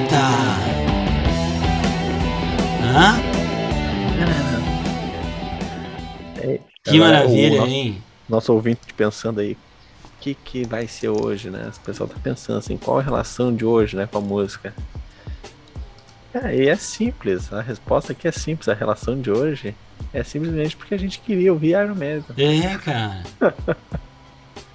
Eita! Hã? É, Que maravilha, o hein? nosso ouvinte pensando aí, o que, que vai ser hoje, né? O pessoal tá pensando assim, qual a relação de hoje, né, com a música? É, e é simples, a resposta aqui é simples, a relação de hoje é simplesmente porque a gente queria ouvir Iron Maiden. É, cara.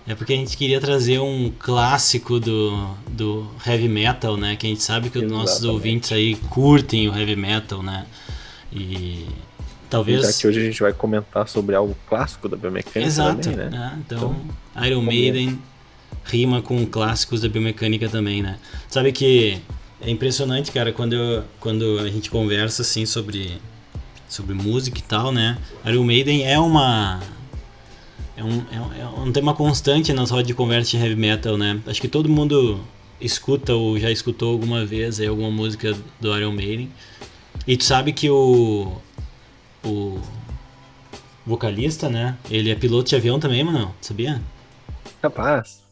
É porque a gente queria trazer um clássico do, do heavy metal, né? Que a gente sabe que os nossos ouvintes aí curtem o heavy metal, né? E talvez. Já que hoje a gente vai comentar sobre algo clássico da biomecânica Exato. também, né? né? Então, Iron vamos Maiden rima com clássicos da biomecânica também, né? Sabe que é impressionante, cara, quando, eu- quando a gente conversa assim sobre, sobre música e tal, né? Iron Maiden é uma. É um, é um- é um tema constante nas rodas de conversa de heavy metal, né? Acho que todo mundo escuta ou já escutou alguma vez aí alguma música do Iron Maiden. E tu sabe que o. O vocalista, né? Ele é piloto de avião também, mano. Sabia? Capaz.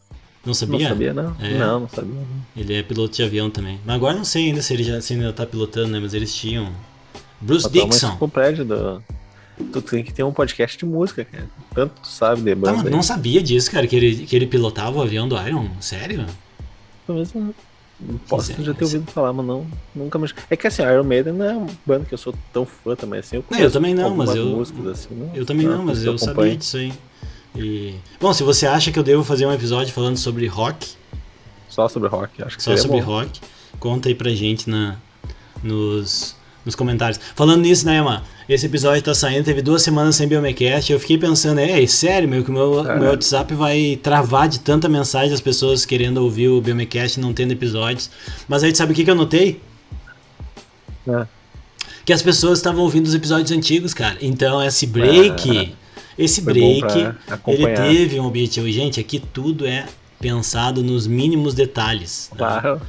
Não sabia? Não sabia, não? É. Não, não sabia. não. Ele é piloto de avião também. Mas agora não sei ainda se ele já se ainda tá pilotando, né? Mas eles tinham. Bruce tá Dixon. enciclopédia do... Tu tem que ter um podcast de música, cara. Tanto tu sabe de Tá, banda aí. não sabia disso, cara, que ele, que ele pilotava o avião do Iron? Sério? Talvez não. Posso já ter ouvido falar, mas não, nunca mais. É que assim, Iron Maiden não é uma banda que eu sou tão fã também assim. Eu, Não, eu também não, mas eu- assim, não, Eu também não, mas eu sabia disso aí. E... Bom, se você acha que eu devo fazer um episódio falando sobre rock, Só sobre rock, acho que só sobre bom. rock, conta aí pra gente na, nos, nos comentários. Falando nisso, né? Esse episódio tá saindo, teve duas semanas sem Biomecast. Eu fiquei pensando, é, sério, meu, que o meu, É. meu WhatsApp vai travar de tanta mensagem das pessoas querendo ouvir o Biomecast não tendo episódios. Mas aí, sabe o que, que eu notei? É. Que as pessoas estavam ouvindo os episódios antigos, cara. Então, esse break, esse Foi break, ele teve um objetivo. Gente, aqui tudo é pensado nos mínimos detalhes. né?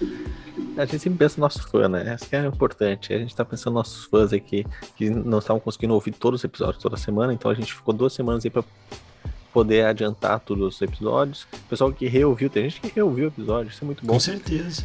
A gente sempre pensa no nosso fã, né? Isso que é importante. A gente tá pensando nos nossos fãs aqui que não estavam conseguindo ouvir todos os episódios toda semana, então a gente ficou duas semanas aí pra poder adiantar todos os episódios. O pessoal que reouviu, tem gente que reouviu o episódio, isso é muito bom. Com certeza.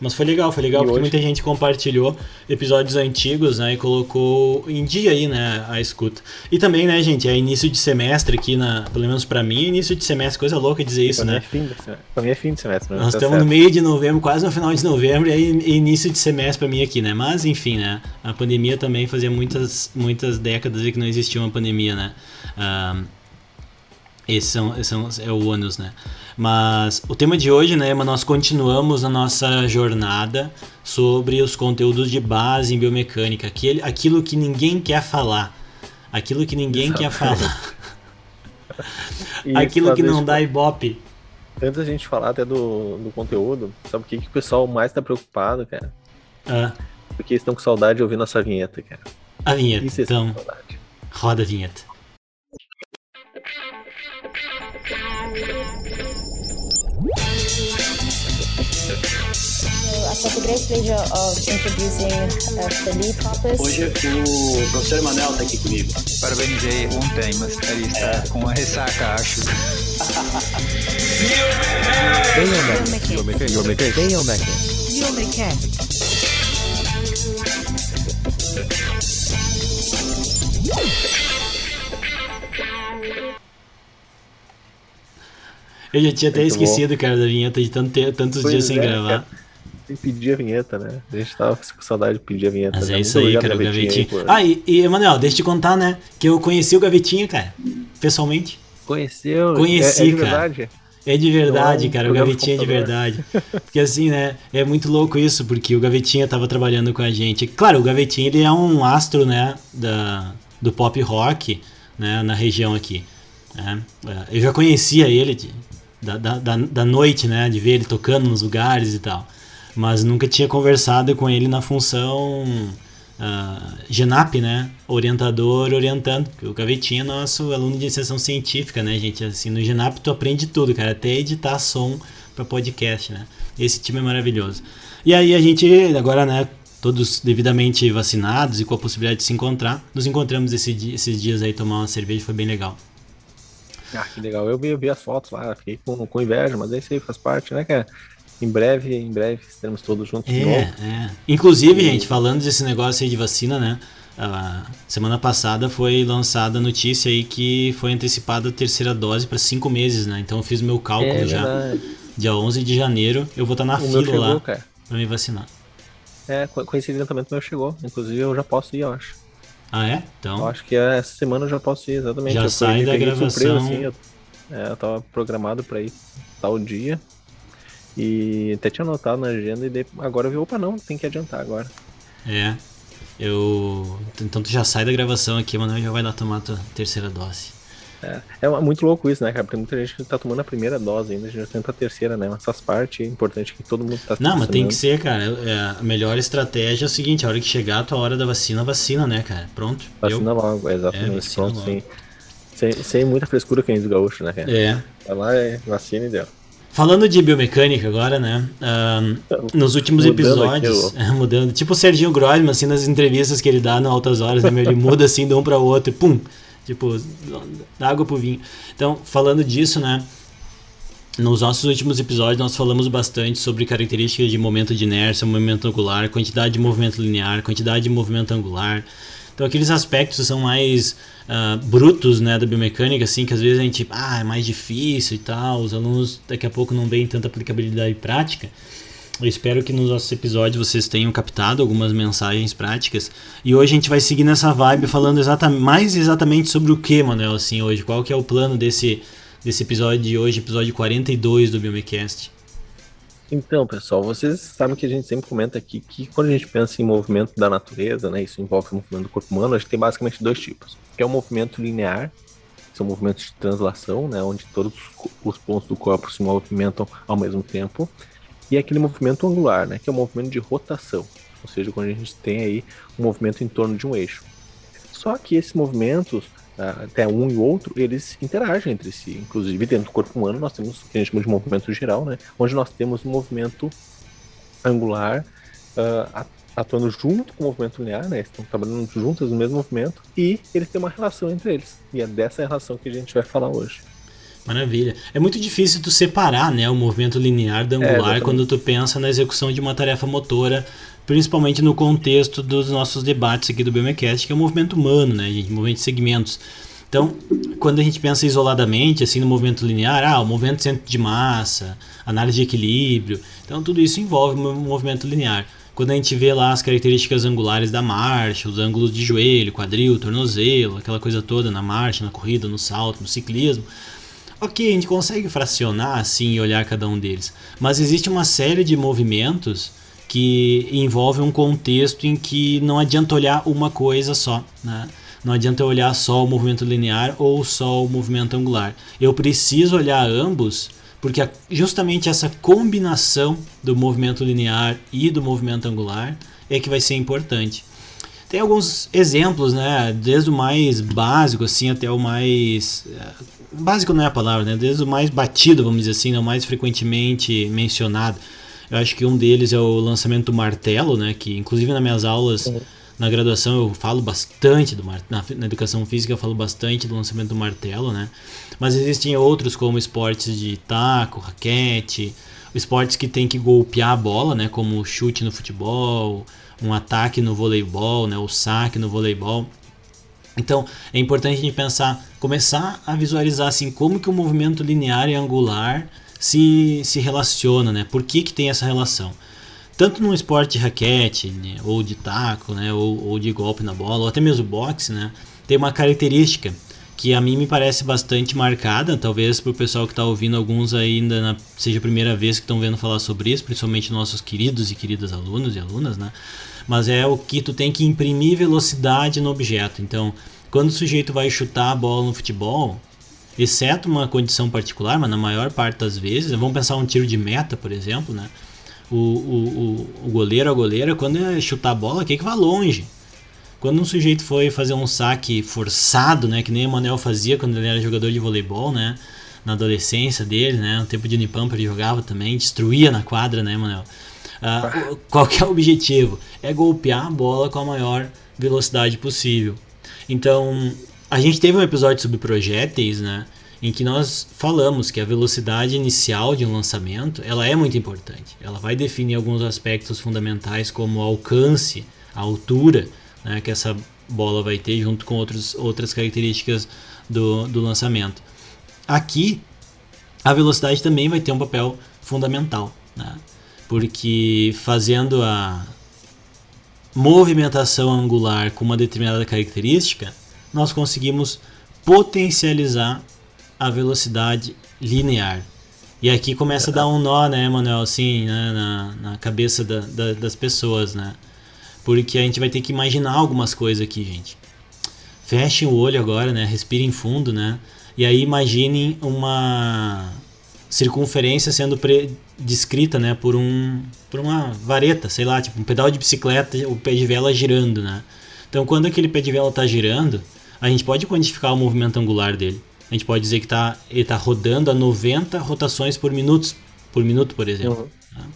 Mas foi legal, foi legal E porque hoje? muita gente compartilhou episódios antigos, né? E colocou em dia aí, né? A escuta. E também, né, gente, é início de semestre aqui, na, pelo menos pra mim, é início de semestre, coisa louca dizer isso, pra, mim né? é fim de pra mim é fim de semestre. né? Nós Tá estamos no certo. meio de novembro, quase no final de novembro, e aí início de semestre pra mim aqui, né? Mas enfim, né? A pandemia também fazia muitas, muitas décadas que não existia uma pandemia, né? Ah, esse, são, esse são- é o ônus, né? Mas o tema de hoje, né, Emma, nós continuamos a nossa jornada sobre os conteúdos de base em biomecânica, aquele, aquilo que ninguém quer falar, aquilo que ninguém quer falar, aquilo que não dá ibope. Antes da gente falar até do, do conteúdo, sabe o que, que o pessoal mais tá preocupado, cara? Ah, Porque eles estão com saudade de ouvir nossa vinheta, cara. a vinheta, Isso é então, roda a vinheta. I've got the great pleasure of introducing uh, Felipe Hoppes. Hoje o professor Emanuel está aqui comigo. Parabenizei ontem, mas ele está com uma ressaca, acho. Eu já tinha até Muito esquecido, cara, da vinheta de tanto tantos Pois dias sem é, gravar. cara. Tem que pedir a vinheta, né? A gente tava com saudade de pedir a vinheta. Mas né? é isso Muito aí, cara, o Gavetinha, aí, Ah, e, e Emanuel, deixa eu te contar, né? Que eu conheci o Gavetinha, cara, pessoalmente. Conheceu? Conheci, é, é de cara. verdade. É de verdade, Não, cara, o Gavetinha é de verdade. Porque assim, né, é muito louco isso, porque o Gavetinha tava trabalhando com a gente. Claro, o Gavetinha, ele é um astro, né, da, do pop rock, né, na região aqui. né. É, Eu já conhecia ele da, da, da, noite, né, de ver ele tocando nos lugares e tal. Mas nunca tinha conversado com ele na função ah, Genap, né? Orientador orientando. O Gavetinha é nosso aluno de iniciação científica, né, gente? Assim, no Genap tu aprende tudo, cara, até editar som para podcast, né? Esse time é maravilhoso. E aí a gente agora, né, todos devidamente vacinados e com a possibilidade de se encontrar, nos encontramos esse esses dias aí tomar uma cerveja, foi bem legal. Ah, que legal. Eu vi, eu vi as fotos lá, fiquei com, com inveja, mas isso aí faz parte, né, cara? Em breve, em breve estaremos todos juntos de É, novo. é. Inclusive, gente, falando desse negócio aí de vacina, né? Semana passada foi lançada a notícia aí que foi antecipada a terceira dose para cinco meses, né? Então eu fiz meu cálculo É já. verdade. Dia 11 de janeiro eu vou estar na O fila chegou, lá pra me vacinar. É, co- coincidentemente o meu chegou. Inclusive eu já posso ir, eu acho. Ah, é? Eu Então, acho que essa semana eu já posso ir, exatamente. Já eu sai da gravação. assim, eu, é, eu tava programado pra ir tal dia. E até tinha anotado na agenda e agora eu vi, opa, não, tem que adiantar agora. é. Eu. Então tu já sai da gravação aqui, mano, já vai lá tomar a tua terceira dose. É, é muito louco isso, né, cara? Porque muita gente tá tomando a primeira dose ainda, a gente já tenta a terceira, né? Mas faz parte, é importante que todo mundo tá Não, mas tem que ser, cara. É, a melhor estratégia é o seguinte: a hora que chegar a tua hora da vacina, vacina, né, cara? Pronto. Vacina Eu- logo, é, exatamente. É, Pronto, logo. sim. Sem, sem muita frescura que a gente gaúcho, né, cara? É. Vai lá, é vacina e deu. Falando de biomecânica agora, né? ahn, nos últimos Mudando episódios, é, mudando, tipo o Serginho Grossman, assim, nas entrevistas que ele dá no Altas Horas, né? Ele muda assim de um para o outro, e pum, tipo, da água pro vinho. Então, falando disso, né? Nos nossos últimos episódios, nós falamos bastante sobre características de momento de inércia, momento angular, quantidade de movimento linear, quantidade de movimento angular. Então, aqueles aspectos são mais ah, brutos né, da biomecânica, assim, que às vezes a gente, ah, é mais difícil e tal, os alunos daqui a pouco não veem tanta aplicabilidade prática. Eu espero que nos nossos episódios vocês tenham captado algumas mensagens práticas. E hoje a gente vai seguir nessa vibe falando exata, mais exatamente sobre o que, Manuel, assim, hoje. Qual que é o plano desse, desse episódio de hoje, episódio 42 do Biomecast. Então, pessoal, vocês sabem que a gente sempre comenta aqui que quando a gente pensa em movimento da natureza, né, isso envolve o movimento do corpo humano, a gente tem basicamente dois tipos, que é o movimento linear, são movimentos de translação, né, onde todos os pontos do corpo se movimentam ao mesmo tempo, e aquele movimento angular, né, que é o movimento de rotação, ou seja, quando a gente tem aí um movimento em torno de um eixo. Só que esses movimentos, ah, até um e outro, eles interagem entre si. Inclusive, dentro do corpo humano, nós temos o que a gente chama de movimento geral, né? Onde nós temos um movimento angular a- atuando junto com o movimento linear, né? Estão trabalhando juntos no mesmo movimento e eles têm uma relação entre eles. E é dessa relação que a gente vai falar hoje. Maravilha. É muito difícil tu separar, né, o movimento linear do angular exatamente. quando tu pensa na execução de uma tarefa motora, principalmente no contexto dos nossos debates aqui do Biomecast, que é o movimento humano, né, gente, movimento de segmentos. Então, quando a gente pensa isoladamente, assim, no movimento linear, ah, o movimento centro de massa, análise de equilíbrio, então tudo isso envolve o movimento linear. Quando a gente vê lá as características angulares da marcha, os ângulos de joelho, quadril, tornozelo, aquela coisa toda na marcha, na corrida, no salto, no ciclismo, Ok, a gente consegue fracionar assim e olhar cada um deles, mas existe uma série de movimentos que envolvem um contexto em que não adianta olhar uma coisa só, né? Não adianta olhar só o movimento linear ou só o movimento angular. Eu preciso olhar ambos, porque justamente essa combinação do movimento linear e do movimento angular é que vai ser importante. Tem alguns exemplos, né? Desde o mais básico, assim, até o mais. Básico não é a palavra, né? Desde o mais batido, vamos dizer assim, né? o mais frequentemente mencionado. Eu acho que um deles é o lançamento do martelo, né? Que inclusive nas minhas aulas na graduação eu falo bastante do na, na educação física eu falo bastante do lançamento do martelo, né? Mas existem outros como esportes de taco, raquete, esportes que tem que golpear a bola, né? Como o chute no futebol, um ataque no voleibol, né? O saque no voleibol. Então, é importante a gente pensar, começar a visualizar assim como que o movimento linear e angular se, se relaciona, né? Por que, que tem essa relação? Tanto no esporte de raquete, né, ou de taco, né, ou, ou de golpe na bola, ou até mesmo boxe, né, tem uma característica que a mim me parece bastante marcada, talvez para o pessoal que está ouvindo, alguns ainda na, seja a primeira vez que estão vendo falar sobre isso, principalmente nossos queridos e queridas alunos e alunas, né? Mas é o que tu tem que imprimir velocidade no objeto. Então, quando o sujeito vai chutar a bola no futebol, exceto uma condição particular, mas na maior parte das vezes, vamos pensar um tiro de meta, por exemplo, né? O, o, o, o goleiro, a goleira, quando é chutar a bola, quer que vá longe. Quando um sujeito foi fazer um saque forçado, né, que nem o Manuel fazia quando ele era jogador de voleibol, né, na adolescência dele, né, no tempo de Unipampa ele jogava também, destruía na quadra, né, Manuel. Ah, o- qual que é o objetivo? É golpear a bola com a maior velocidade possível. Então, a gente teve um episódio sobre projéteis, né, em que nós falamos que a velocidade inicial de um lançamento ela é muito importante. Ela vai definir alguns aspectos fundamentais como o alcance, a altura né, que essa bola vai ter junto com outros, outras características do, do lançamento. Aqui a velocidade também vai ter um papel fundamental, né? Porque fazendo a movimentação angular com uma determinada característica, nós conseguimos potencializar a velocidade linear. E aqui começa a dar um nó, né, Manuel, assim, né, na, na cabeça da, da, das pessoas, né? Porque a gente vai ter que imaginar algumas coisas aqui, gente. Fechem o olho agora, né? Respirem fundo, né? E aí imaginem uma circunferência sendo descrita, né, por um por uma vareta, sei lá, tipo um pedal de bicicleta, o pé de vela girando, né? Então, quando aquele pé de vela está girando, a gente pode quantificar o movimento angular dele. A gente pode dizer que tá, ele está rodando a 90 rotações por minuto, por minuto, por exemplo. Uhum. Né?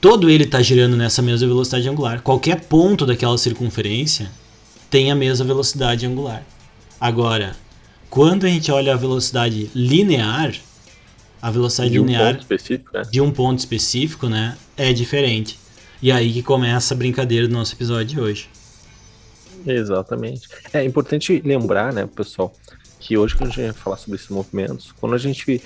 Todo ele está girando nessa mesma velocidade angular. Qualquer ponto daquela circunferência tem a mesma velocidade angular. Agora, quando a gente olha a velocidade linear, a velocidade de linear um de um ponto específico, né, é diferente. E aí que começa a brincadeira do nosso episódio de hoje. Exatamente. É importante lembrar, né, pessoal, que hoje que a gente vai falar sobre esses movimentos, quando a gente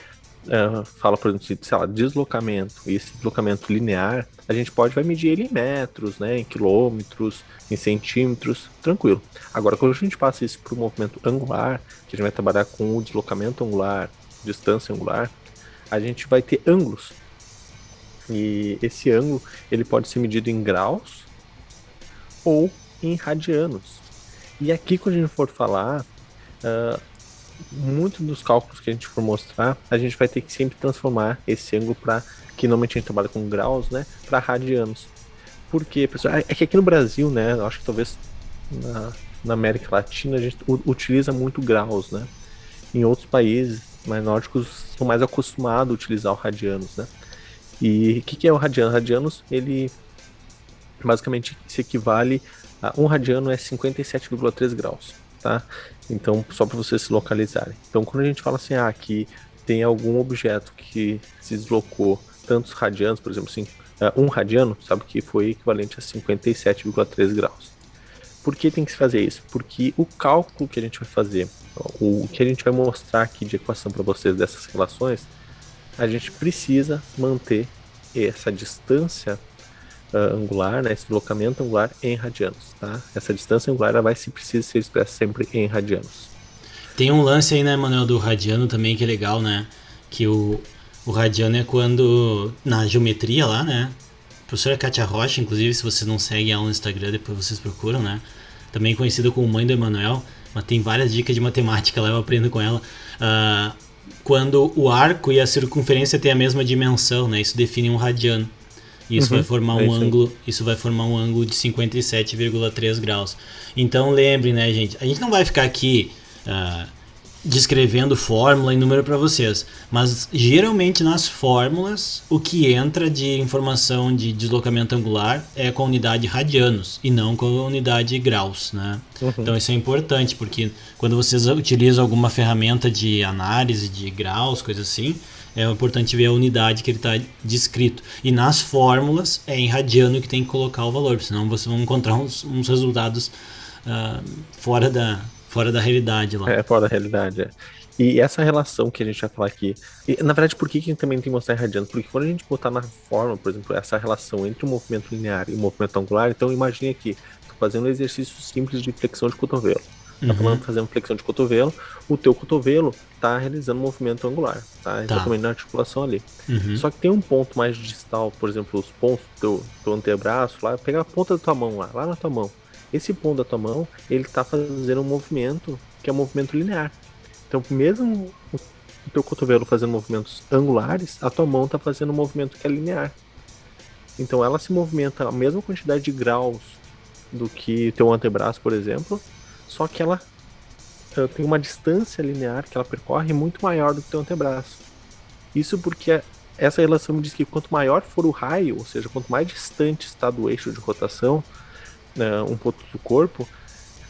uh, fala, por exemplo, de, sei lá, deslocamento, e esse deslocamento linear, a gente pode vai medir ele em metros, né, em quilômetros, em centímetros, tranquilo. Agora, quando a gente passa isso para o movimento angular, que a gente vai trabalhar com o deslocamento angular, distância angular, a gente vai ter ângulos. E esse ângulo ele pode ser medido em graus ou em radianos. E aqui, quando a gente for falar, uh, muito dos cálculos que a gente for mostrar, a gente vai ter que sempre transformar esse ângulo para que normalmente a gente trabalha com graus, né, para radianos. Porque, pessoal, é que aqui no Brasil, né, acho que talvez na, na América Latina a gente utiliza muito graus, né? Em outros países mais nórdicos são mais acostumados a utilizar o radianos, né? E o que, que é o radiano? Radianos, ele basicamente se equivale a um radiano é 57,3 graus, tá? Então, só para vocês se localizarem. Então, quando a gente fala assim, ah, que tem algum objeto que se deslocou tantos radianos, por exemplo, assim, um radiano, sabe que foi equivalente a 57,3 graus. Por que tem que se fazer isso? Porque o cálculo que a gente vai fazer, o que a gente vai mostrar aqui de equação para vocês dessas relações, a gente precisa manter essa distância uh, angular, né, esse deslocamento angular em radianos, tá? Essa distância angular ela vai se precisa ser expressa sempre em radianos. Tem um lance aí, né, Manuel, do radiano também que é legal, né? Que o, o radiano é quando na geometria lá, né? Professora Katia Rocha, inclusive, se vocês não seguem ela no Instagram, depois vocês procuram, né? Também conhecida como mãe do Emanuel, mas tem várias dicas de matemática lá, eu aprendo com ela. Uh, quando o arco e a circunferência têm a mesma dimensão, né? Isso define um radiano. Isso uhum, vai formar é um ângulo, isso vai formar um ângulo de 57,3 graus. Então lembre, né, gente? A gente não vai ficar aqui uh, descrevendo fórmula e número para vocês, mas geralmente nas fórmulas o que entra de informação de deslocamento angular é com a unidade radianos e não com a unidade graus, né? Uhum. Então isso é importante porque quando vocês utilizam alguma ferramenta de análise de graus, coisa assim, é importante ver a unidade que ele está descrito. E nas fórmulas é em radiano que tem que colocar o valor, senão vocês vão encontrar uns, uns resultados uh, fora, da, fora da realidade lá. É, fora da realidade, é. E essa relação que a gente vai falar aqui, e, na verdade, por que, que também tem que mostrar em radiano? Porque quando a gente botar na fórmula, por exemplo, essa relação entre o movimento linear e o movimento angular, então imagine aqui, estou fazendo um exercício simples de flexão de cotovelo. Tá uhum. fazendo flexão de cotovelo, o teu cotovelo tá realizando um movimento angular, tá? Exatamente tá. na articulação ali. Uhum. Só que tem um ponto mais distal, por exemplo, os pontos do teu, teu antebraço, lá, pegar a ponta da tua mão lá, lá na tua mão. Esse ponto da tua mão, ele tá fazendo um movimento que é um movimento linear. Então, mesmo o teu cotovelo fazendo movimentos angulares, a tua mão tá fazendo um movimento que é linear. Então, ela se movimenta a mesma quantidade de graus do que teu antebraço, por exemplo, só que ela, tem uma distância linear que ela percorre muito maior do que teu antebraço. Isso porque essa relação me diz que quanto maior for o raio, ou seja, quanto mais distante está do eixo de rotação, né, um ponto do corpo,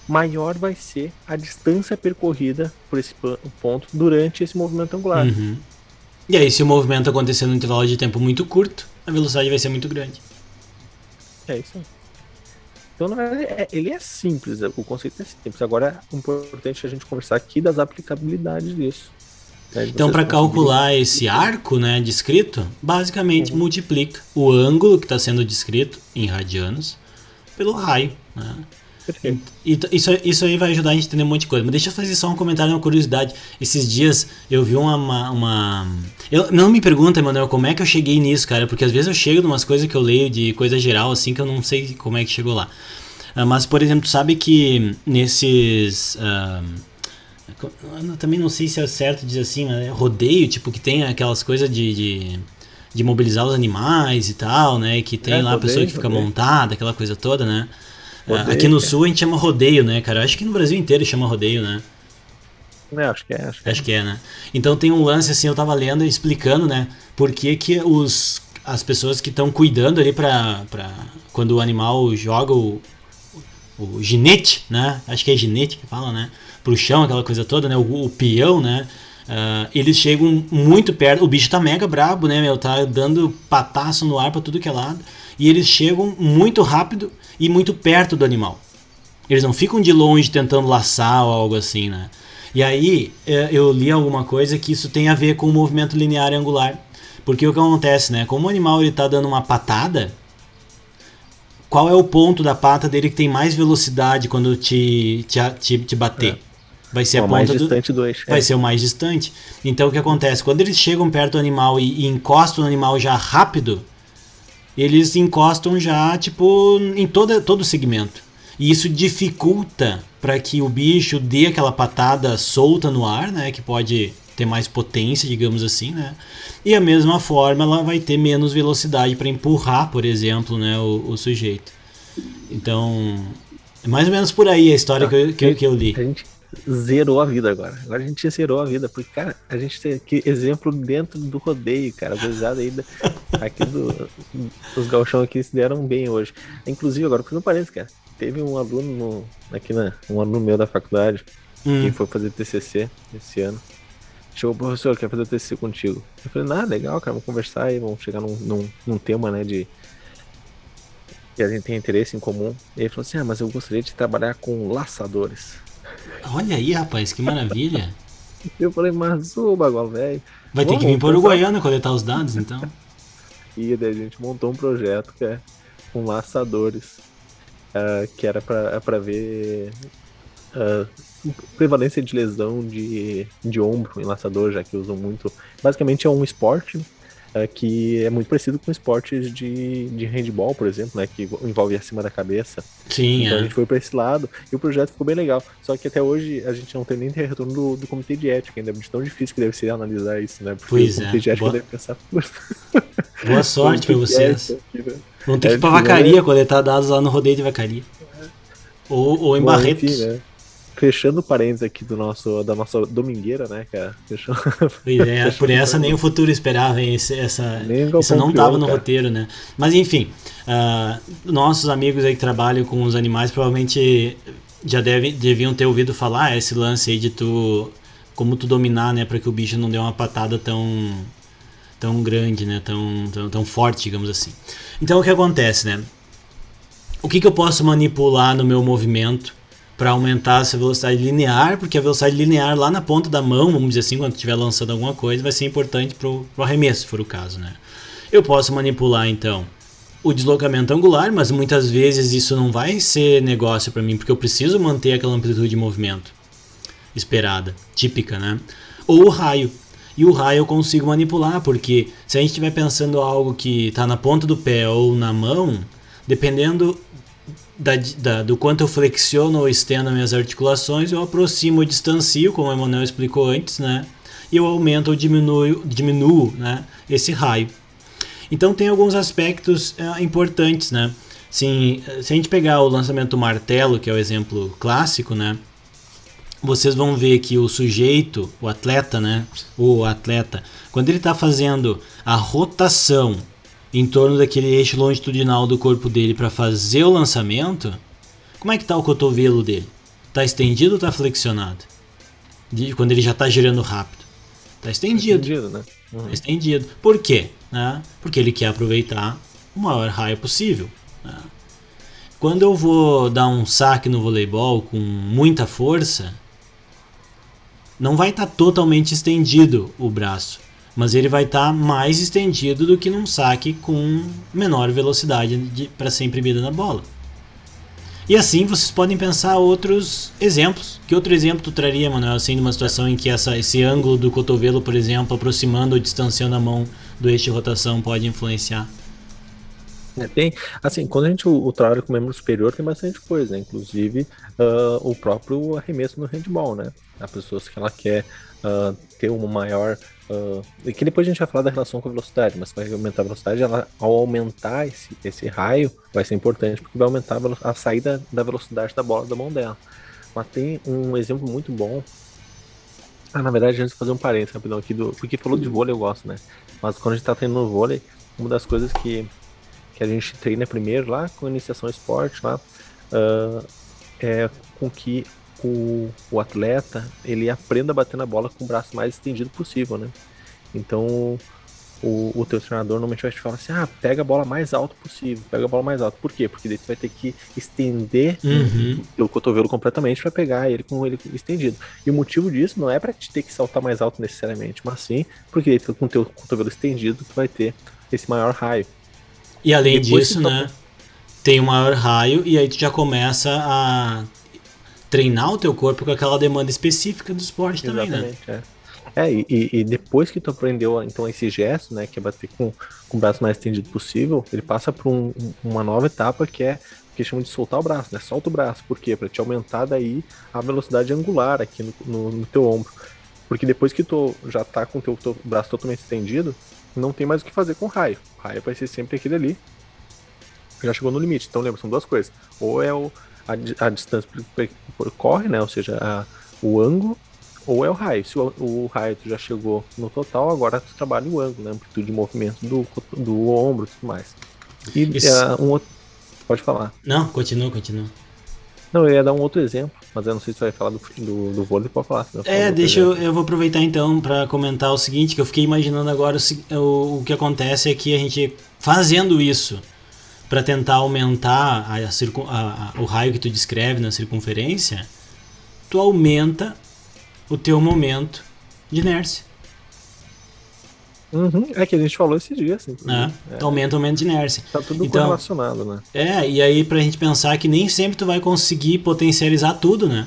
maior vai ser a distância percorrida por esse ponto durante esse movimento angular. Uhum. E aí, se o movimento acontecer num intervalo de tempo muito curto, a velocidade vai ser muito grande. É isso aí. Então, na verdade, é- ele é simples, o conceito é simples. Agora, é importante a gente conversar aqui das aplicabilidades disso. né, Então, para calcular esse arco né, descrito, basicamente Uhum. multiplica o ângulo que está sendo descrito em radianos pelo raio. Né? Perfeito. E t- isso, isso aí vai ajudar a gente a entender um monte de coisa. Mas deixa eu fazer só um comentário, uma curiosidade. Esses dias eu vi uma. uma, uma- Eu, não me pergunta, Emanuel, como é que eu cheguei nisso, cara. Porque às vezes eu chego de umas coisas que eu leio de coisa geral, assim, que eu não sei como é que chegou lá. Ah, mas, por exemplo, tu sabe que nesses. co- eu também não sei se é certo dizer assim, mas é rodeio, tipo, que tem aquelas coisas de. de de mobilizar os animais e tal, né? Que tem É, lá a pessoa que fica rodeio. montada, aquela coisa toda, né? Ah, Rodeio, Aqui no cara. sul a gente chama rodeio, né, cara? Acho que no Brasil inteiro chama rodeio, né? É, acho que é. Acho que é. Acho que é, né? Então tem um lance assim, eu tava lendo e explicando, né? Por que, que os, as pessoas que estão cuidando ali pra, pra. Quando o animal joga o, o ginete, né? Acho que é ginete que fala, né? Pro chão, aquela coisa toda, né? O, o peão, né? Ah, eles chegam muito perto. O bicho tá mega brabo, né, meu? Tá dando pataço no ar pra tudo que é lado. E eles chegam muito rápido e muito perto do animal. Eles não ficam de longe tentando laçar ou algo assim, né? E aí eh, eu li alguma coisa que isso tem a ver com o movimento linear e angular. Porque o que acontece, né? Como o animal ele tá dando uma patada, qual é o ponto da pata dele que tem mais velocidade quando te, te, te, te bater? Vai ser É a o mais distante do eixo. vai é. ser o mais distante. Então o que acontece? Quando eles chegam perto do animal e, e encostam no animal já rápido, eles encostam já, tipo, em toda, todo o segmento. E isso dificulta para que o bicho dê aquela patada solta no ar, né? Que pode ter mais potência, digamos assim, né? E a mesma forma ela vai ter menos velocidade para empurrar, por exemplo, né? O, o sujeito. Então, é mais ou menos por aí a história que, eu, que, que eu li. A gente zerou a vida agora. Agora a gente zerou a vida. Porque, cara, a gente tem aqui exemplo dentro do rodeio, cara. A gurizada aí da- aqui do, os galchão aqui se deram bem hoje. Inclusive, agora, fazendo um parênteses, cara. Teve um aluno no- aqui, na, um aluno meu da faculdade, Hum. que foi fazer TCC esse ano. Chegou, professor, quer fazer TCC contigo. Eu falei, ah, legal, cara, vamos conversar aí, vamos chegar num, num, num tema, né, de... Que a gente tem interesse em comum. E ele falou assim, ah, mas eu gostaria de trabalhar com laçadores. Olha aí, rapaz, que maravilha. Eu falei, mas ô bagulho, velho. Vai ter que vir para pensar- Uruguaiana coletar os dados, então. E daí a gente montou um projeto que é com laçadores, ah, que era pra ver ah, prevalência de lesão de, de ombro em laçador, já que usam muito. Basicamente é um esporte ah, que é muito parecido com esportes de, de handball, por exemplo, né, que envolve acima da cabeça. Sim, Então a é. gente foi pra esse lado e o projeto ficou bem legal. Só que até hoje a gente não tem nem retorno do, do comitê de ética, ainda é tão difícil que deve ser analisar isso, né? Porque Pois o é. comitê de ética Boa- deve pensar, "Putz, Boa sorte para é vocês. aqui, né?" Vão ter que É, ir pra né? vacaria coletar dados lá no rodeio de vacaria. Ou, ou em Bom, Barretos. enfim, né? Fechando o parênteses aqui do nosso, da nossa domingueira, né, cara? Fechando... Pois é, por essa nem o futuro esperava, hein? Esse- essa, isso não Crioulo, tava no cara. roteiro, né? Mas enfim, ah, nossos amigos aí que trabalham com os animais provavelmente já devem, deviam ter ouvido falar esse lance aí de tu. Como tu dominar, né? Pra que o bicho não dê uma patada tão. tão grande, né? Tão, tão, tão forte, digamos assim. Então o que acontece, né? O que, que eu posso manipular no meu movimento para aumentar essa velocidade linear? Porque a velocidade linear lá na ponta da mão, vamos dizer assim, quando estiver lançando alguma coisa, vai ser importante para o arremesso, se for o caso, né? Eu posso manipular então o deslocamento angular, mas muitas vezes isso não vai ser negócio para mim, porque eu preciso manter aquela amplitude de movimento esperada, típica, né? Ou o raio. E o raio eu consigo manipular, porque se a gente estiver pensando algo que está na ponta do pé ou na mão, dependendo da, da- do quanto eu flexiono ou estendo as minhas articulações, eu aproximo ou distancio, como o Emanuel explicou antes, né? E eu aumento ou diminuo, diminuo né? esse raio. Então tem alguns aspectos eh, importantes, né? Sim, se a gente pegar o lançamento do martelo, que é o exemplo clássico, né? Vocês vão ver que o sujeito, o atleta, né? O atleta, quando ele está fazendo a rotação em torno daquele eixo longitudinal do corpo dele para fazer o lançamento, como é que tá o cotovelo dele? Tá estendido ou tá flexionado? De- quando ele já tá girando rápido. Tá estendido. Entendido, né? Uhum. Tá estendido. Por quê? Né? Porque ele quer aproveitar o maior raio possível. né? Quando eu vou dar um saque no voleibol com muita força, não vai estar totalmente estendido o braço, mas ele vai estar mais estendido do que num saque com menor velocidade para ser imprimida na bola. E assim vocês podem pensar outros exemplos. Que outro exemplo tu traria, Manuel, assim, numa situação em que essa, esse ângulo do cotovelo, por exemplo, aproximando ou distanciando a mão do eixo de rotação pode influenciar? É, tem, assim, quando a gente o, trabalha com membro superior, tem bastante coisa, né? Inclusive ah, o próprio arremesso no handball, né? A pessoa que ela quer ah, ter uma maior. ah, e que depois a gente vai falar da relação com a velocidade, mas vai aumentar a velocidade, ela, ao aumentar esse, esse raio, vai ser importante, porque vai aumentar a, a saída da velocidade da bola da mão dela. Mas tem um exemplo muito bom. Ah, na verdade, antes de fazer um parênteses rapidão aqui, do, porque falou de vôlei eu gosto, né? Mas quando a gente tá treinando vôlei, uma das coisas que, que a gente treina primeiro lá com iniciação esporte lá ah, é com que o, o atleta ele aprenda a bater na bola com o braço mais estendido possível, né? Então o, o teu treinador normalmente vai te falar assim, ah, pega a bola mais alto possível, pega a bola mais alto. Por quê? Porque daí tu vai ter que estender Uhum. o cotovelo completamente para pegar ele com ele estendido. E o motivo disso não é para te ter que saltar mais alto necessariamente, mas sim porque daí tu, com o teu cotovelo estendido tu vai ter esse maior raio. E além Depois disso, né, tem um maior raio e aí tu já começa a treinar o teu corpo com aquela demanda específica do esporte também, né? Exatamente, é. É, e, e- depois que tu aprendeu então esse gesto, né, que é bater com, com o braço mais estendido possível, ele passa para um- um- uma nova etapa que é que chama de soltar o braço, né? Solta o braço, por quê? Para te aumentar daí a velocidade angular aqui no, no- no teu ombro. Porque depois que tu já tá com o teu, teu braço totalmente estendido, não tem mais o que fazer com o raio. O raio vai ser sempre aquele ali. Já chegou no limite. Então lembra, são duas coisas. Ou é o, a, a distância que per- percorre, né? Ou seja, a- o ângulo, ou é o raio. Se o, o raio tu já chegou no total, agora tu trabalha o ângulo, né? Amplitude de movimento do, do ombro e tudo mais. E é, um outro. Pode falar. Não, continua, continua. Não, eu ia dar um outro exemplo, mas eu não sei se tu vai falar do, do, do vôlei, pode falar. É, deixa eu, eu vou aproveitar então para comentar o seguinte, que eu fiquei imaginando agora o, o, o que acontece é que a gente fazendo isso para tentar aumentar a, a- a- o raio que tu descreve na circunferência, tu aumenta o teu momento de inércia, Uhum, é que a gente falou esse dia, assim. né? Tu aumenta o momento de inércia. Tá tudo Então- correlacionado, né? É, e aí pra gente pensar que nem sempre tu vai conseguir potencializar tudo, né?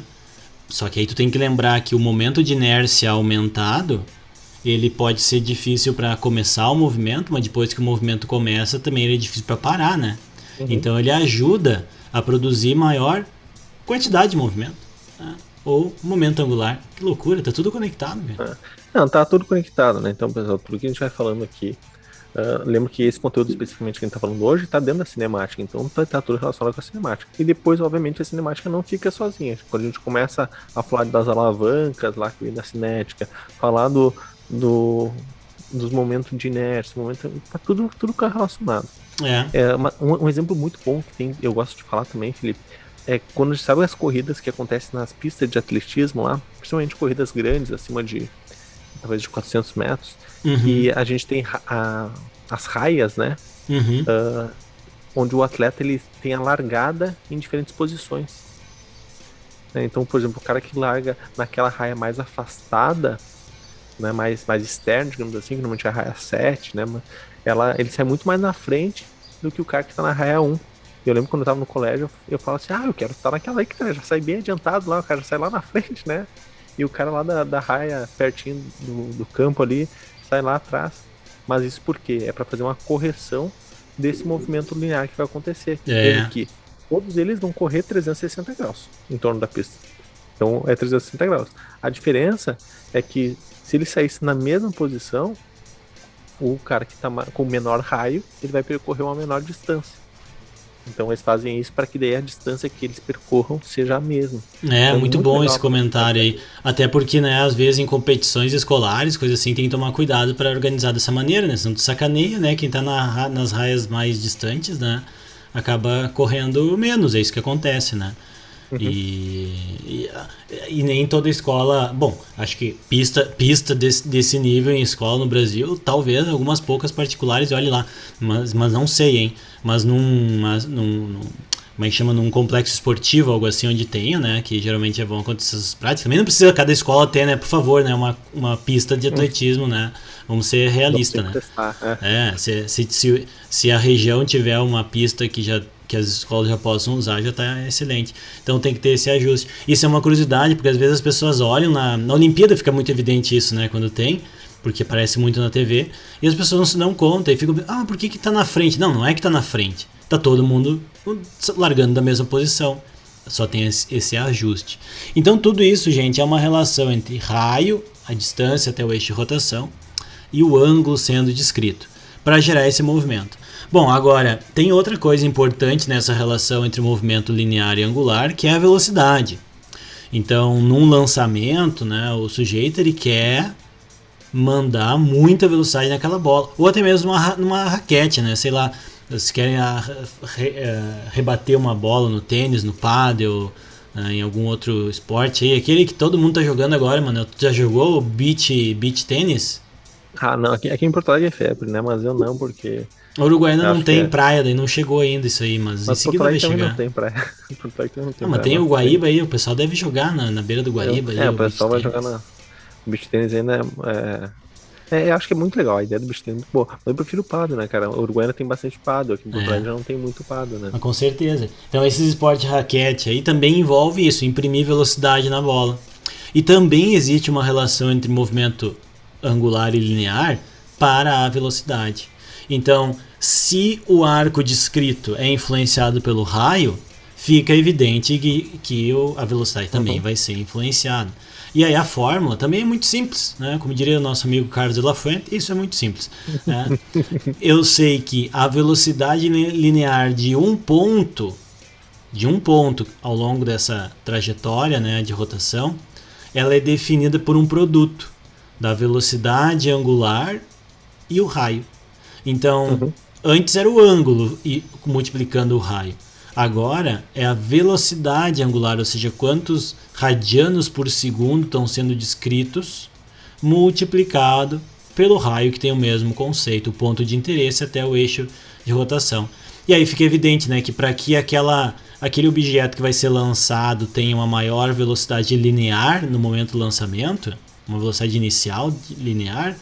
Só que aí tu tem que lembrar que o momento de inércia aumentado, ele pode ser difícil pra começar o movimento, mas depois que o movimento começa, também ele é difícil pra parar, né? Então ele ajuda a produzir maior quantidade de movimento, né? ou momento angular. Que loucura, tá tudo conectado, velho. Não, tá tudo conectado, né? Então, pessoal, tudo que a gente vai falando aqui. ah, lembra que esse conteúdo especificamente que a gente tá falando hoje tá dentro da cinemática, então tá, tá tudo relacionado com a cinemática. E depois, obviamente, a cinemática não fica sozinha. Quando a gente começa a falar das alavancas lá que vem da cinética, falar do, do, dos momentos de inércia, momento, tá tudo, tudo relacionado. É, É, uma- um, um exemplo muito bom que tem, eu gosto de falar também, Felipe, é quando a gente sabe as corridas que acontecem nas pistas de atletismo lá, principalmente corridas grandes, acima de talvez de 400 metros, uhum, e a gente tem a- as raias, né, uhum, onde o atleta ele tem a largada em diferentes posições. Né, Então, por exemplo, o cara que larga naquela raia mais afastada, né, mais, mais externa, digamos assim, que normalmente é a raia 7, né, ela, ele sai muito mais na frente do que o cara que tá na raia 1. Eu lembro quando eu tava no colégio, eu, eu falo assim, ah, eu quero estar naquela aí que tá, já sai bem adiantado lá, o cara já sai lá na frente, né? E o cara lá da, da raia, pertinho do, do campo ali, sai lá atrás. Mas isso por quê? É para fazer uma correção desse movimento linear que vai acontecer. É. Que todos eles vão correr 360 graus em torno da pista. Então é 360 graus. A diferença é que se ele saísse na mesma posição, o cara que está com menor raio, ele vai percorrer uma menor distância. Então eles fazem isso para que daí a distância que eles percorram seja a mesma. É, É muito bom legal. esse comentário aí. Até porque, né, às vezes em competições escolares, coisa assim, tem que tomar cuidado para organizar dessa maneira, né? Senão tu sacaneia, né? Quem tá na, nas raias mais distantes, né? Acaba correndo menos, é isso que acontece, né? E, e, e nem toda escola. Bom, acho que pista, pista desse, desse nível em escola no Brasil, talvez algumas poucas particulares, olhe lá. Mas, mas não sei, hein? Mas num. Mas num, num como é que chama, num complexo esportivo, algo assim, onde tenha, né? Que geralmente vão acontecer essas práticas. Também não precisa cada escola ter, né? Por favor, né? Uma, uma pista de atletismo, né? Vamos ser realistas, né? Testar, é, é se, se, se, se a região tiver uma pista que já que as escolas já possam usar, já está excelente. Então tem que ter esse ajuste. Isso é uma curiosidade, porque às vezes as pessoas olham na, na Olimpíada, fica muito evidente isso, né? Quando tem, porque aparece muito na TV, e as pessoas não se dão conta e ficam, ah, por que que tá na frente? Não, não é que tá na frente. Tá todo mundo largando da mesma posição. Só tem esse, esse ajuste. Então tudo isso, gente, é uma relação entre raio, a distância até o eixo de rotação, e o ângulo sendo descrito, para gerar esse movimento. Bom, agora tem outra coisa importante nessa relação entre movimento linear e angular, que é a velocidade. Então, num lançamento, né, o sujeito ele quer mandar muita velocidade naquela bola, ou até mesmo numa, numa raquete, né? Sei lá, se querem a, re, a, rebater uma bola no tênis, no paddle, né, em algum outro esporte aí, aquele que todo mundo tá jogando agora, mano. Tu já jogou beach, beach tênis? Ah, não, aqui, aqui em Porto Alegre é febre, né? Mas eu não, porque o Uruguai ainda não tem é. praia, daí não chegou ainda isso aí, mas, mas em seguida vai chegar. não tem praia. não tem não, mas tem o Guaíba aí, o pessoal deve jogar na, na beira do Guaíba. É, aí, o, o pessoal vai jogar na. O beach tênis ainda é, é, é, acho que é muito legal, a ideia do beach tênis é boa. Mas eu prefiro o pado, né, cara? O Uruguai ainda tem bastante pado, aqui em Porto Alegre já não tem muito pado, né? Mas com certeza. Então esses esportes raquete aí também envolve isso, imprimir velocidade na bola. E também existe uma relação entre movimento angular e linear para a velocidade. Então, se o arco descrito é influenciado pelo raio, fica evidente que, que o, a velocidade também uhum. vai ser influenciada. E aí a fórmula também é muito simples, né? Como diria o nosso amigo Carlos de la Fuente, isso é muito simples. Né? Eu sei que a velocidade linear de um ponto, de um ponto ao longo dessa trajetória né, de rotação, ela é definida por um produto da velocidade angular e o raio. Então, uhum. Antes era o ângulo e multiplicando o raio. Agora é a velocidade angular, ou seja, quantos radianos por segundo estão sendo descritos, multiplicado pelo raio que tem o mesmo conceito, o ponto de interesse até o eixo de rotação. E aí fica evidente né, que para que aquela, aquele objeto que vai ser lançado tenha uma maior velocidade linear no momento do lançamento, uma velocidade inicial linear,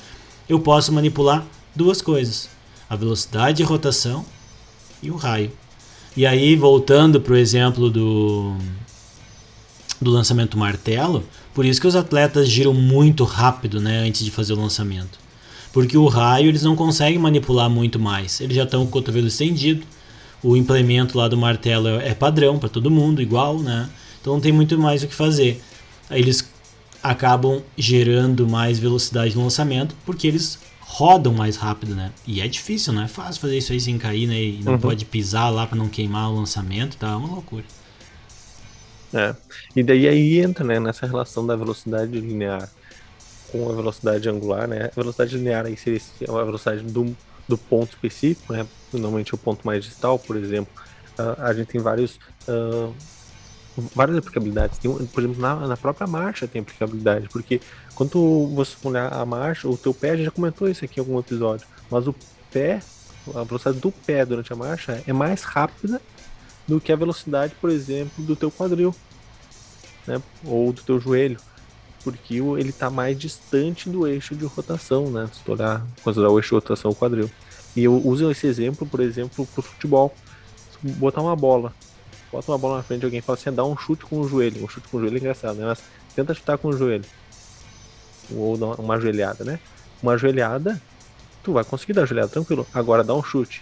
eu posso manipular duas coisas a velocidade de rotação e o raio. E aí, voltando para o exemplo do, do lançamento martelo, por isso que os atletas giram muito rápido né, antes de fazer o lançamento. Porque o raio eles não conseguem manipular muito mais. Eles já estão com o cotovelo estendido. O implemento lá do martelo é, é padrão para todo mundo, igual, né? Então não tem muito mais o que fazer. Eles acabam gerando mais velocidade no lançamento porque eles rodam mais rápido, né? E é difícil, não é fácil fazer isso aí sem cair, né? E não uhum. pode pisar lá para não queimar o lançamento, tá? É uma loucura. É. E daí aí entra, né, nessa relação da velocidade linear com a velocidade angular, né? A velocidade linear aí seria a velocidade do, do ponto específico, né? Normalmente o ponto mais distal, por exemplo. Uh, a gente tem vários uh, várias aplicabilidades. Tem, por exemplo, na, na, própria marcha tem aplicabilidade, porque quando você olhar a marcha, o teu pé, a gente já comentou isso aqui em algum episódio, mas o pé, a velocidade do pé durante a marcha é mais rápida do que a velocidade, por exemplo, do teu quadril, né? Ou do teu joelho, porque ele está mais distante do eixo de rotação, né? Se tu olhar, considerar o eixo de rotação o quadril. E eu uso esse exemplo, por exemplo, para o futebol. Se botar uma bola bota uma bola na frente de alguém e fala assim, dá um chute com o joelho. Um chute com o joelho é engraçado, né? Mas tenta chutar com o joelho. Ou uma joelhada, né? Uma joelhada, tu vai conseguir dar a joelhada tranquilo. Agora dá um chute.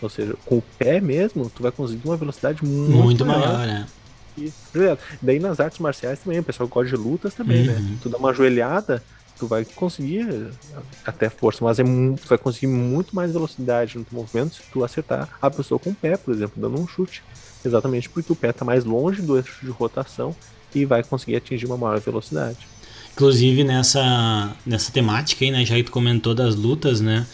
Ou seja, com o pé mesmo, tu vai conseguir uma velocidade muito, muito maior, maior né? E, daí nas artes marciais também, o pessoal gosta de lutas também, né? uhum. né? Tu dá uma joelhada, tu vai conseguir até força, mas é tu vai conseguir muito mais velocidade no teu movimento se tu acertar a pessoa com o pé, por exemplo, dando um chute. Exatamente porque o pé está mais longe do eixo de rotação e vai conseguir atingir uma maior velocidade. Inclusive nessa, nessa temática aí, né, já que tu comentou das lutas, né,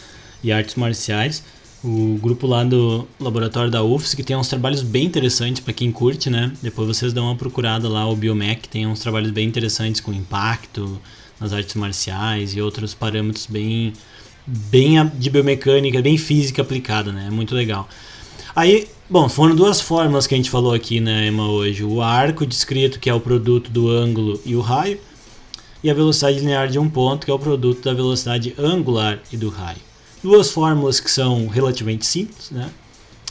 e artes marciais, o grupo lá do laboratório da UFS, que tem uns trabalhos bem interessantes para quem curte, né? Depois vocês dão uma procurada lá, o Biomec tem uns trabalhos bem interessantes com impacto nas artes marciais e outros parâmetros bem bem de biomecânica, bem física aplicada, né? É muito legal. Aí, bom, foram duas fórmulas que a gente falou aqui, né, Emma, hoje. O arco descrito, que é o produto do ângulo e o raio, e a velocidade linear de um ponto, que é o produto da velocidade angular e do raio duas fórmulas que são relativamente simples, né?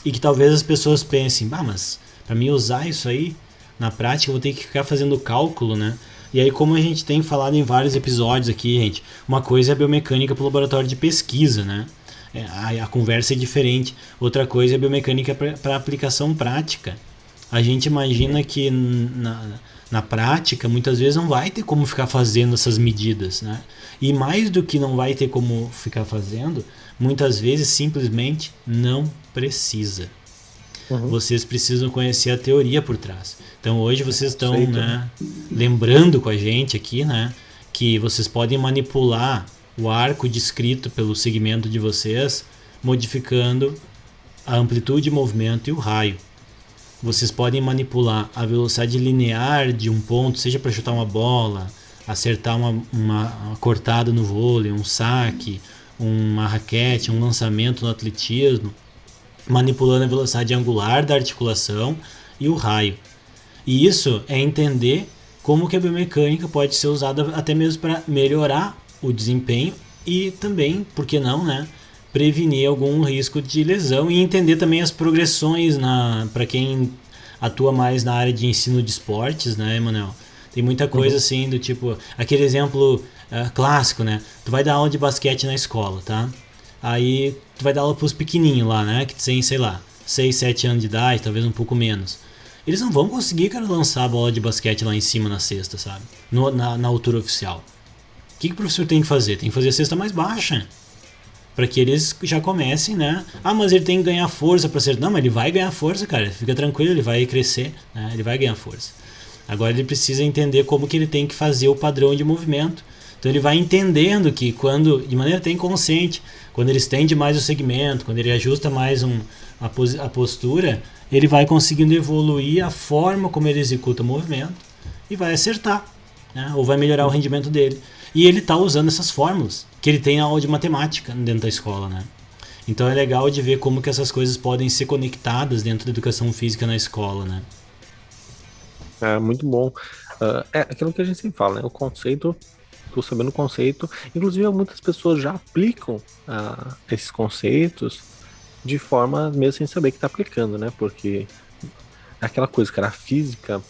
E que talvez as pessoas pensem, bah, mas para mim usar isso aí na prática eu vou ter que ficar fazendo cálculo, né? E aí, como a gente tem falado em vários episódios aqui, gente, uma coisa é a biomecânica para o laboratório de pesquisa, né? É, a, a, conversa é diferente. Outra coisa é a biomecânica para aplicação prática. A gente imagina que na, na prática, muitas vezes não vai ter como ficar fazendo essas medidas, né? E mais do que não vai ter como ficar fazendo, muitas vezes simplesmente não precisa. Uhum. Vocês precisam conhecer a teoria por trás. Então hoje vocês estão né, lembrando com a gente aqui, né, que vocês podem manipular o arco descrito pelo segmento de vocês, modificando a amplitude de movimento e o raio. Vocês podem manipular a velocidade linear de um ponto, seja para chutar uma bola, acertar uma, uma, cortada no vôlei, um saque, uma raquete, um lançamento no atletismo, manipulando a velocidade angular da articulação e o raio. E isso é entender como que a biomecânica pode ser usada até mesmo para melhorar o desempenho e também, por que não, né, prevenir algum risco de lesão e entender também as progressões na para quem atua mais na área de ensino de esportes, né, Emanuel? Tem muita coisa uhum. assim do tipo, aquele exemplo uh, clássico, né? Tu vai dar aula de basquete na escola, tá? Aí tu vai dar aula pros pequenininhos lá, né? Que tem, sei lá, 6, 7 anos de idade, talvez um pouco menos. Eles não vão conseguir, cara, lançar a bola de basquete lá em cima na cesta, sabe? No, na, na altura oficial. O que, que o professor tem que fazer? Tem que fazer a cesta mais baixa. Para que eles já comecem, né? Ah, mas ele tem que ganhar força para ser. Não, mas ele vai ganhar força, cara. Fica tranquilo, ele vai crescer, né? Ele vai ganhar força. Agora ele precisa entender como que ele tem que fazer o padrão de movimento então ele vai entendendo que quando, de maneira até inconsciente, quando ele estende mais o segmento, quando ele ajusta mais um, a, a postura, ele vai conseguindo evoluir a forma como ele executa o movimento e vai acertar, né? ou vai melhorar o rendimento dele. E ele está usando essas fórmulas que ele tem aula de matemática dentro da escola, né? Então é legal de ver como que essas coisas podem ser conectadas dentro da educação física na escola, né? É muito bom. Uh, é aquilo que a gente sempre fala, né? O conceito estou sabendo o conceito. Inclusive, muitas pessoas já aplicam ah, esses conceitos de forma mesmo sem saber que está aplicando, né? Porque aquela coisa, cara, a física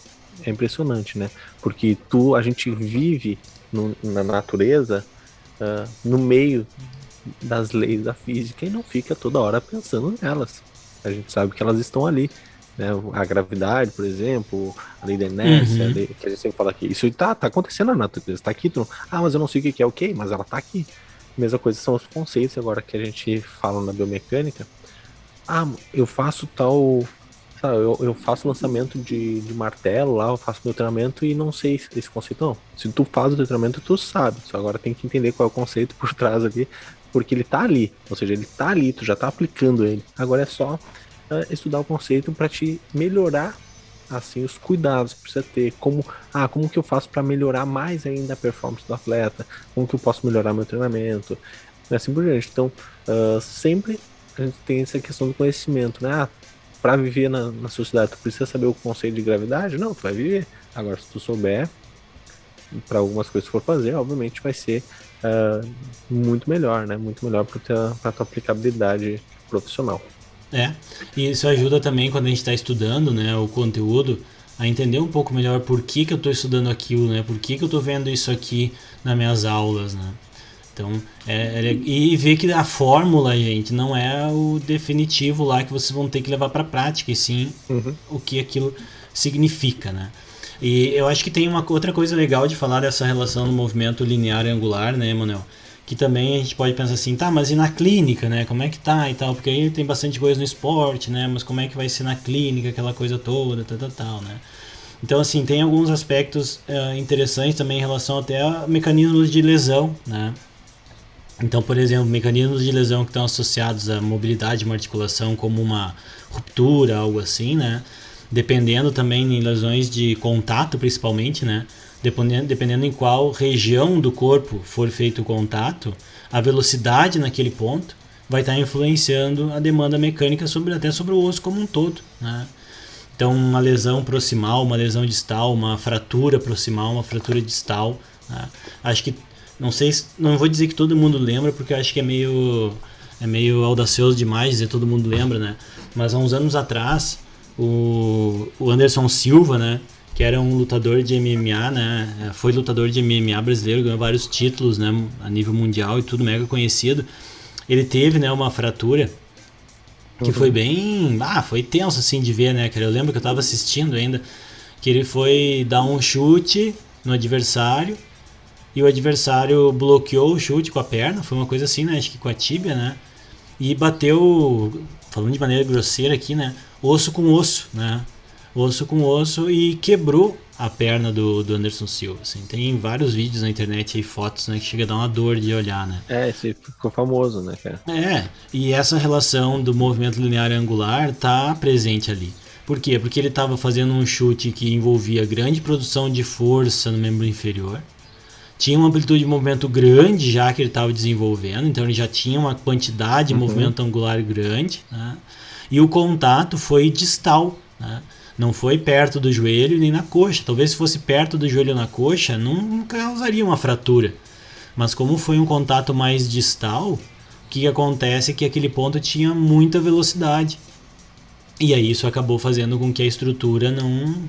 é impressionante, né? Porque tu, a gente vive no, na natureza, uh, no meio das leis da física e não fica toda hora pensando nelas. A gente sabe que elas estão ali né? A gravidade, por exemplo, a lei da inércia, uhum. lei, que a gente sempre fala aqui. Isso tá, tá acontecendo na natureza, tá aqui. Tu, ah, mas eu não sei o que é, ok, mas ela tá aqui. Mesma coisa são os conceitos agora que a gente fala na biomecânica. Ah, eu faço tal. Sabe, eu, eu faço lançamento de, de martelo lá, eu faço meu treinamento e não sei esse conceito. Não. Se tu faz o teu treinamento, tu sabe. Só agora tem que entender qual é o conceito por trás ali, porque ele tá ali. Ou seja, ele tá ali, tu já tá aplicando ele. Agora é só uh, estudar o conceito para te melhorar assim os cuidados que precisa ter, como ah, como que eu faço para melhorar mais ainda a performance do atleta, como que eu posso melhorar meu treinamento, e assim por diante. Então, uh, sempre a gente tem essa questão do conhecimento, né? Ah, para viver na, na sociedade, tu precisa saber o conceito de gravidade? Não, tu vai viver. Agora, se tu souber, para algumas coisas que for fazer, obviamente vai ser uh, muito melhor, né? Muito melhor para tua aplicabilidade profissional. É, e isso ajuda também quando a gente está estudando né, o conteúdo a entender um pouco melhor por que, que eu estou estudando aquilo, né? Por que, que eu estou vendo isso aqui nas minhas aulas, né? Então, é, é, e ver que a fórmula, gente, não é o definitivo lá que vocês vão ter que levar para prática, e sim uhum. o que aquilo significa, né? E eu acho que tem uma outra coisa legal de falar dessa relação do movimento linear e angular, né, Manuel? que também a gente pode pensar assim, tá, mas e na clínica, né? Como é que tá e tal? Porque aí tem bastante coisa no esporte, né? Mas como é que vai ser na clínica, aquela coisa toda, tal, tal, tal, né? Então, assim, tem alguns aspectos uh, interessantes também em relação até a mecanismos de lesão, né? Então, por exemplo, mecanismos de lesão que estão associados à mobilidade de uma articulação, como uma ruptura, algo assim, né? Dependendo também em lesões de contato, principalmente, né? Dependendo, dependendo em qual região do corpo for feito o contato, a velocidade naquele ponto vai estar influenciando a demanda mecânica sobre até sobre o osso como um todo, né? Então, uma lesão proximal, uma lesão distal, uma fratura proximal, uma fratura distal, né? acho que não sei, não vou dizer que todo mundo lembra, porque eu acho que é meio é meio audacioso demais dizer todo mundo lembra, né? Mas há uns anos atrás, o, o Anderson Silva, né? Que era um lutador de MMA, né? Foi lutador de MMA brasileiro, ganhou vários títulos, né? A nível mundial e tudo, mega conhecido. Ele teve, né? Uma fratura que uhum. foi bem... Ah, foi tenso, assim, de ver, né? Eu lembro que eu tava assistindo ainda. Que ele foi dar um chute no adversário e o adversário bloqueou o chute com a perna, foi uma coisa assim, né? Acho que com a tíbia, né? E bateu, falando de maneira grosseira aqui, né? Osso com osso, né? Osso com osso e quebrou a perna do, do Anderson Silva. Assim. Tem vários vídeos na internet e fotos né, que chega a dar uma dor de olhar, né? É, esse ficou famoso, né, cara? É, e essa relação do movimento linear angular tá presente ali. Por quê? Porque ele estava fazendo um chute que envolvia grande produção de força no membro inferior tinha uma amplitude de movimento grande já que ele estava desenvolvendo, então ele já tinha uma quantidade de uhum. movimento angular grande, né? e o contato foi distal, né? não foi perto do joelho nem na coxa. Talvez se fosse perto do joelho na coxa, não causaria uma fratura. Mas como foi um contato mais distal, o que acontece é que aquele ponto tinha muita velocidade. E aí isso acabou fazendo com que a estrutura não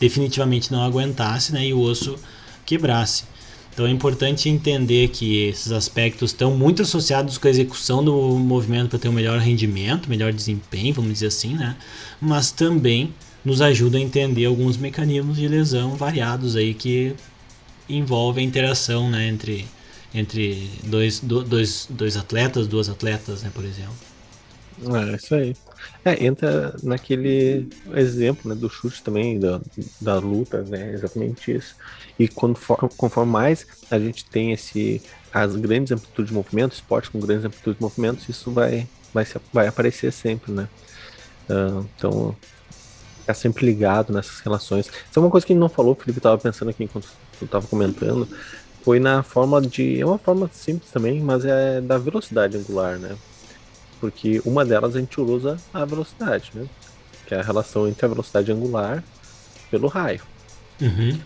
definitivamente não aguentasse, né? E o osso quebrasse. Então é importante entender que esses aspectos estão muito associados com a execução do movimento para ter um melhor rendimento, melhor desempenho, vamos dizer assim, né? Mas também nos ajuda a entender alguns mecanismos de lesão variados aí que envolvem a interação, né, entre entre dois, dois, dois atletas, duas atletas, né, por exemplo. É, isso aí. É, entra naquele exemplo né, do chute também, da, da luta, né? Exatamente isso. E conforme mais a gente tem esse, as grandes amplitudes de movimento, esporte com grandes amplitudes de movimentos, isso vai, vai, vai aparecer sempre, né? Uh, então, ficar sempre ligado nessas relações. Isso é uma coisa que não falou, o Felipe estava pensando aqui enquanto tu estava comentando, foi na forma de. É uma forma simples também, mas é da velocidade angular, né? porque uma delas a gente usa a velocidade, né? Que é a relação entre a velocidade angular pelo raio. Uhum.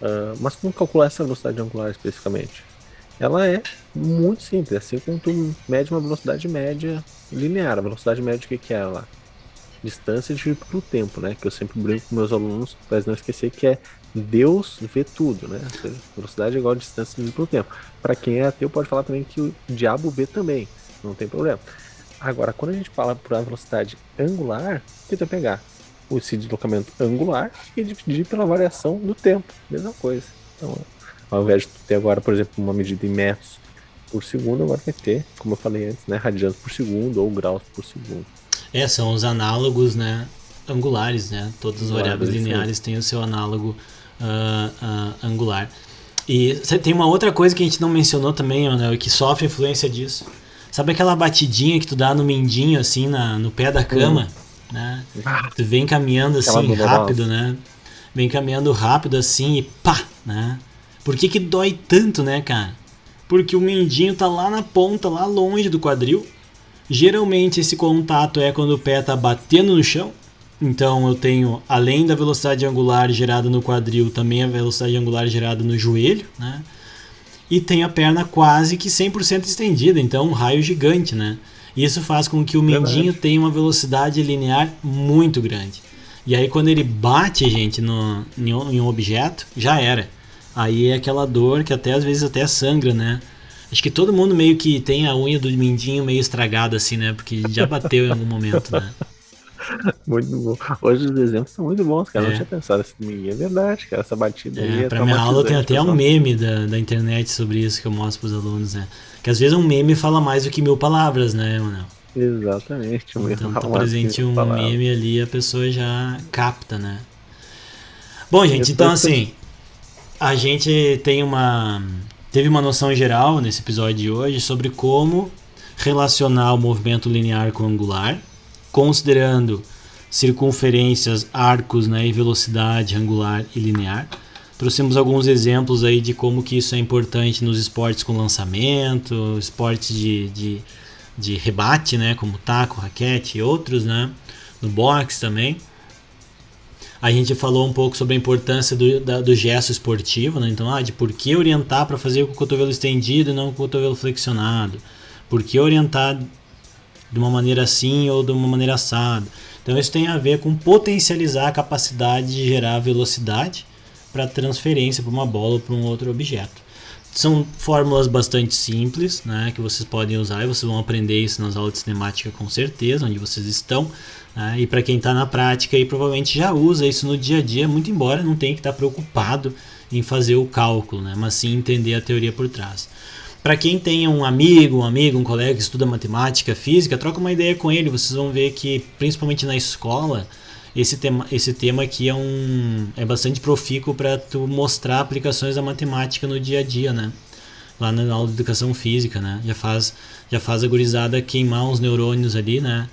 Uh, mas como calcular essa velocidade angular especificamente? Ela é muito simples, assim como tu mede uma velocidade média linear. A velocidade média o que, é ela? Distância dividida pelo tempo, né? Que eu sempre brinco com meus alunos para não esquecer que é Deus vê tudo, né? Velocidade é igual a distância dividida pelo tempo. Para quem é ateu pode falar também que o diabo vê também, não tem problema. Agora, quando a gente fala por uma velocidade angular, o que tu vai pegar? Esse deslocamento angular e dividir pela variação do tempo. Mesma coisa. Então, ao invés de ter agora, por exemplo, uma medida em metros por segundo, agora vai ter, como eu falei antes, né, radianos por segundo ou graus por segundo. É, são os análogos, né, angulares, né? Todas as variáveis lineares têm o seu análogo uh, uh, angular. E tem uma outra coisa que a gente não mencionou também, Manuel, e que sofre influência disso Sabe aquela batidinha que tu dá no mindinho, assim, na, no pé da cama? Hum. Né? Ah, tu vem caminhando assim, rápido, né? Vem caminhando rápido assim e pá, né? Por que que dói tanto, né, cara? Porque o mindinho tá lá na ponta, lá longe do quadril. Geralmente esse contato é quando o pé tá batendo no chão. Então eu tenho, além da velocidade angular gerada no quadril, também a velocidade angular gerada no joelho, né? e tem a perna quase que 100% estendida, então um raio gigante, né? Isso faz com que o mendinho tenha uma velocidade linear muito grande. E aí quando ele bate, gente, no, em um objeto, já era. Aí é aquela dor que até às vezes até sangra, né? Acho que todo mundo meio que tem a unha do mendinho meio estragada assim, né? Porque já bateu em algum momento, né? muito bom. Hoje os exemplos são muito bons, cara. É. Não tinha pensado assim, é verdade, cara. Essa batida é, aí é Pra minha aula tem até um meme da, da internet sobre isso que eu mostro pros alunos, né? Que às vezes um meme fala mais do que mil palavras, né, Manuel? Exatamente. Um então tá presente um palavras. meme ali, a pessoa já capta, né? Bom, gente, então assim, a gente tem uma teve uma noção geral nesse episódio de hoje sobre como relacionar o movimento linear com o angular, considerando circunferências, arcos né, e velocidade angular e linear. Trouxemos alguns exemplos aí de como que isso é importante nos esportes com lançamento, esportes de, de, de rebate, né, como taco, raquete e outros, né, no boxe também. A gente falou um pouco sobre a importância do, da, do gesto esportivo, né? então, ah, de por que orientar para fazer com o cotovelo estendido e não com o cotovelo flexionado. Por que orientar de uma maneira assim ou de uma maneira assada. Então isso tem a ver com potencializar a capacidade de gerar velocidade para transferência para uma bola ou para um outro objeto. São fórmulas bastante simples, né, que vocês podem usar e vocês vão aprender isso nas aulas de cinemática com certeza, onde vocês estão. Né, e para quem está na prática e provavelmente já usa isso no dia a dia, muito embora não tenha que estar tá preocupado em fazer o cálculo, né, mas sim entender a teoria por trás. Para quem tem um amigo, um amigo, um colega que estuda matemática, física, troca uma ideia com ele. Vocês vão ver que, principalmente na escola, esse tema, esse tema aqui é, um, é bastante profícuo para tu mostrar aplicações da matemática no dia a dia, né? Lá na aula de educação física, né? Já faz, já faz a gurizada queimar uns neurônios ali, né?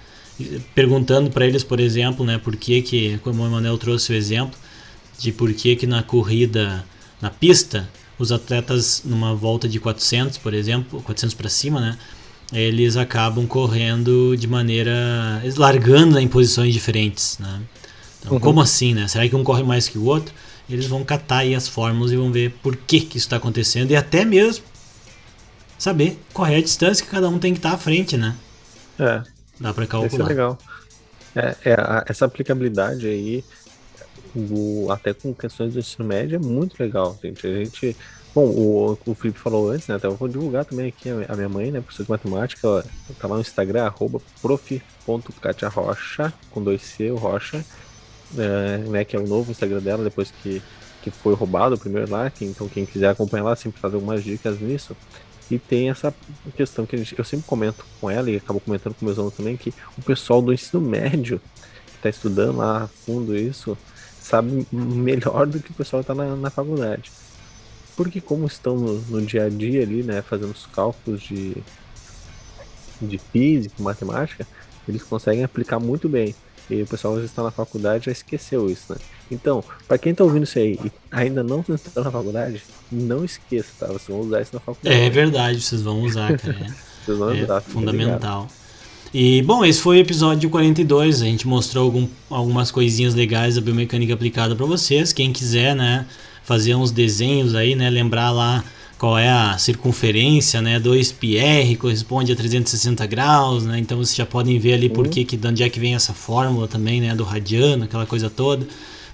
Perguntando para eles, por exemplo, né? Por que que, como o Emanuel trouxe o exemplo, de por que que na corrida, na pista, os atletas numa volta de 400, por exemplo, 400 para cima, né? Eles acabam correndo de maneira largando em posições diferentes, né? Então, uhum. como assim, né? Será que um corre mais que o outro? Eles vão catar aí as fórmulas e vão ver por que, que isso está acontecendo e até mesmo saber qual é a distância que cada um tem que estar tá à frente, né? É. Dá para calcular. Isso é legal. É, é a, essa aplicabilidade aí até com questões do ensino médio é muito legal, gente. A gente. Bom, o, o Felipe falou antes, né? Até vou divulgar também aqui a minha mãe, né? Professora de matemática, ela tá lá no Instagram, arroba prof.katiarocha, com dois C, o Rocha, é, né? Que é o novo Instagram dela, depois que, que foi roubado o primeiro lá. Que, então, quem quiser acompanhar lá, sempre fazer algumas dicas nisso. E tem essa questão que gente, eu sempre comento com ela e acabo comentando com meus alunos também, que o pessoal do ensino médio que está estudando lá a fundo isso, sabe melhor do que o pessoal que está na, na faculdade. Porque como estão no, no, dia a dia ali, né, fazendo os cálculos de, de física, matemática, eles conseguem aplicar muito bem. E o pessoal que está na faculdade já esqueceu isso, né? Então, para quem está ouvindo isso aí e ainda não entrou na faculdade, não esqueça, tá? Vocês vão usar isso na faculdade. É verdade, vocês vão usar, cara. vocês vão é usar, fundamental. Ligado. E, bom, esse foi o episódio 42. A gente mostrou algum, algumas coisinhas legais da biomecânica aplicada para vocês. Quem quiser, né, fazer uns desenhos aí, né, lembrar lá qual é a circunferência, né, 2πr corresponde a 360 graus, né, então vocês já podem ver ali por que, que de onde é que vem essa fórmula também, né, do radiano, aquela coisa toda,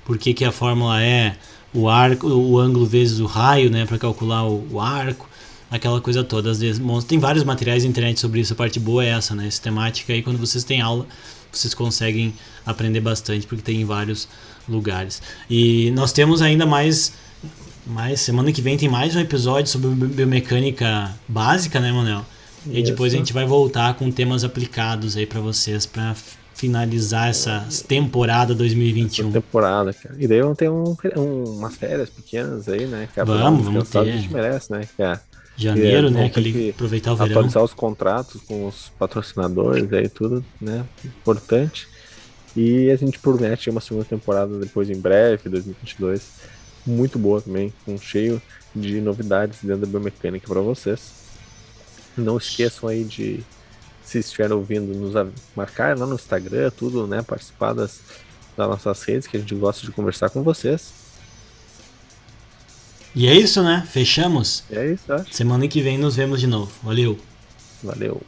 por que, que a fórmula é o arco, o ângulo vezes o raio, né, para calcular o, o arco aquela coisa toda. Às vezes, tem vários materiais na internet sobre isso. A parte boa é essa, né? Essa temática aí, quando vocês têm aula, vocês conseguem aprender bastante, porque tem em vários lugares. E nós temos ainda mais. mais semana que vem tem mais um episódio sobre biomecânica básica, né, Manuel? E isso. depois a gente vai voltar com temas aplicados aí para vocês, para finalizar essa temporada 2021. Essa temporada, cara. E daí vamos ter um, um, umas férias pequenas aí, né? Que vamos, vamos ter. A gente merece, né? É Janeiro, é, né? Aquele aproveitar o verão. Atualizar os contratos com os patrocinadores aí tudo, né? Importante. E a gente promete uma segunda temporada depois em breve, 2022. Muito boa também, com cheio de novidades dentro da biomecânica para vocês. Não esqueçam aí de, se estiverem ouvindo, nos marcar lá no Instagram, tudo, né? Participar das, das nossas redes, que a gente gosta de conversar com vocês. E é isso, né? Fechamos? É isso, acho. Semana que vem nos vemos de novo. Valeu. Valeu.